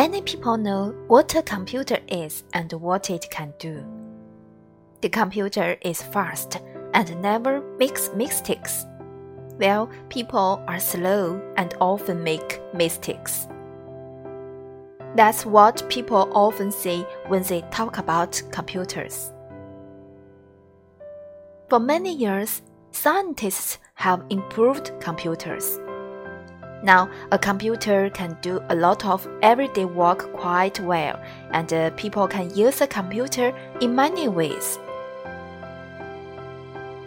Many people know what a computer is and what it can do. The computer is fast and never makes mistakes. Well, people are slow and often make mistakes. That's what people often say when they talk about computers. For many years, scientists have improved computers. Now, a computer can do a lot of everyday work quite well, and uh, people can use a computer in many ways.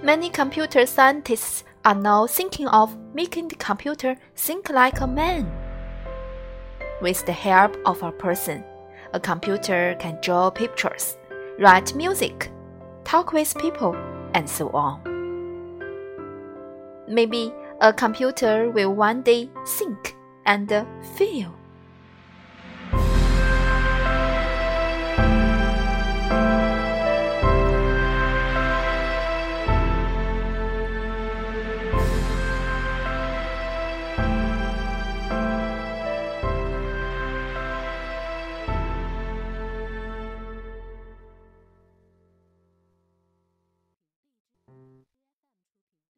Many computer scientists are now thinking of making the computer think like a man. With the help of a person, a computer can draw pictures, write music, talk with people, and so on. Maybe a computer will one day think and feel.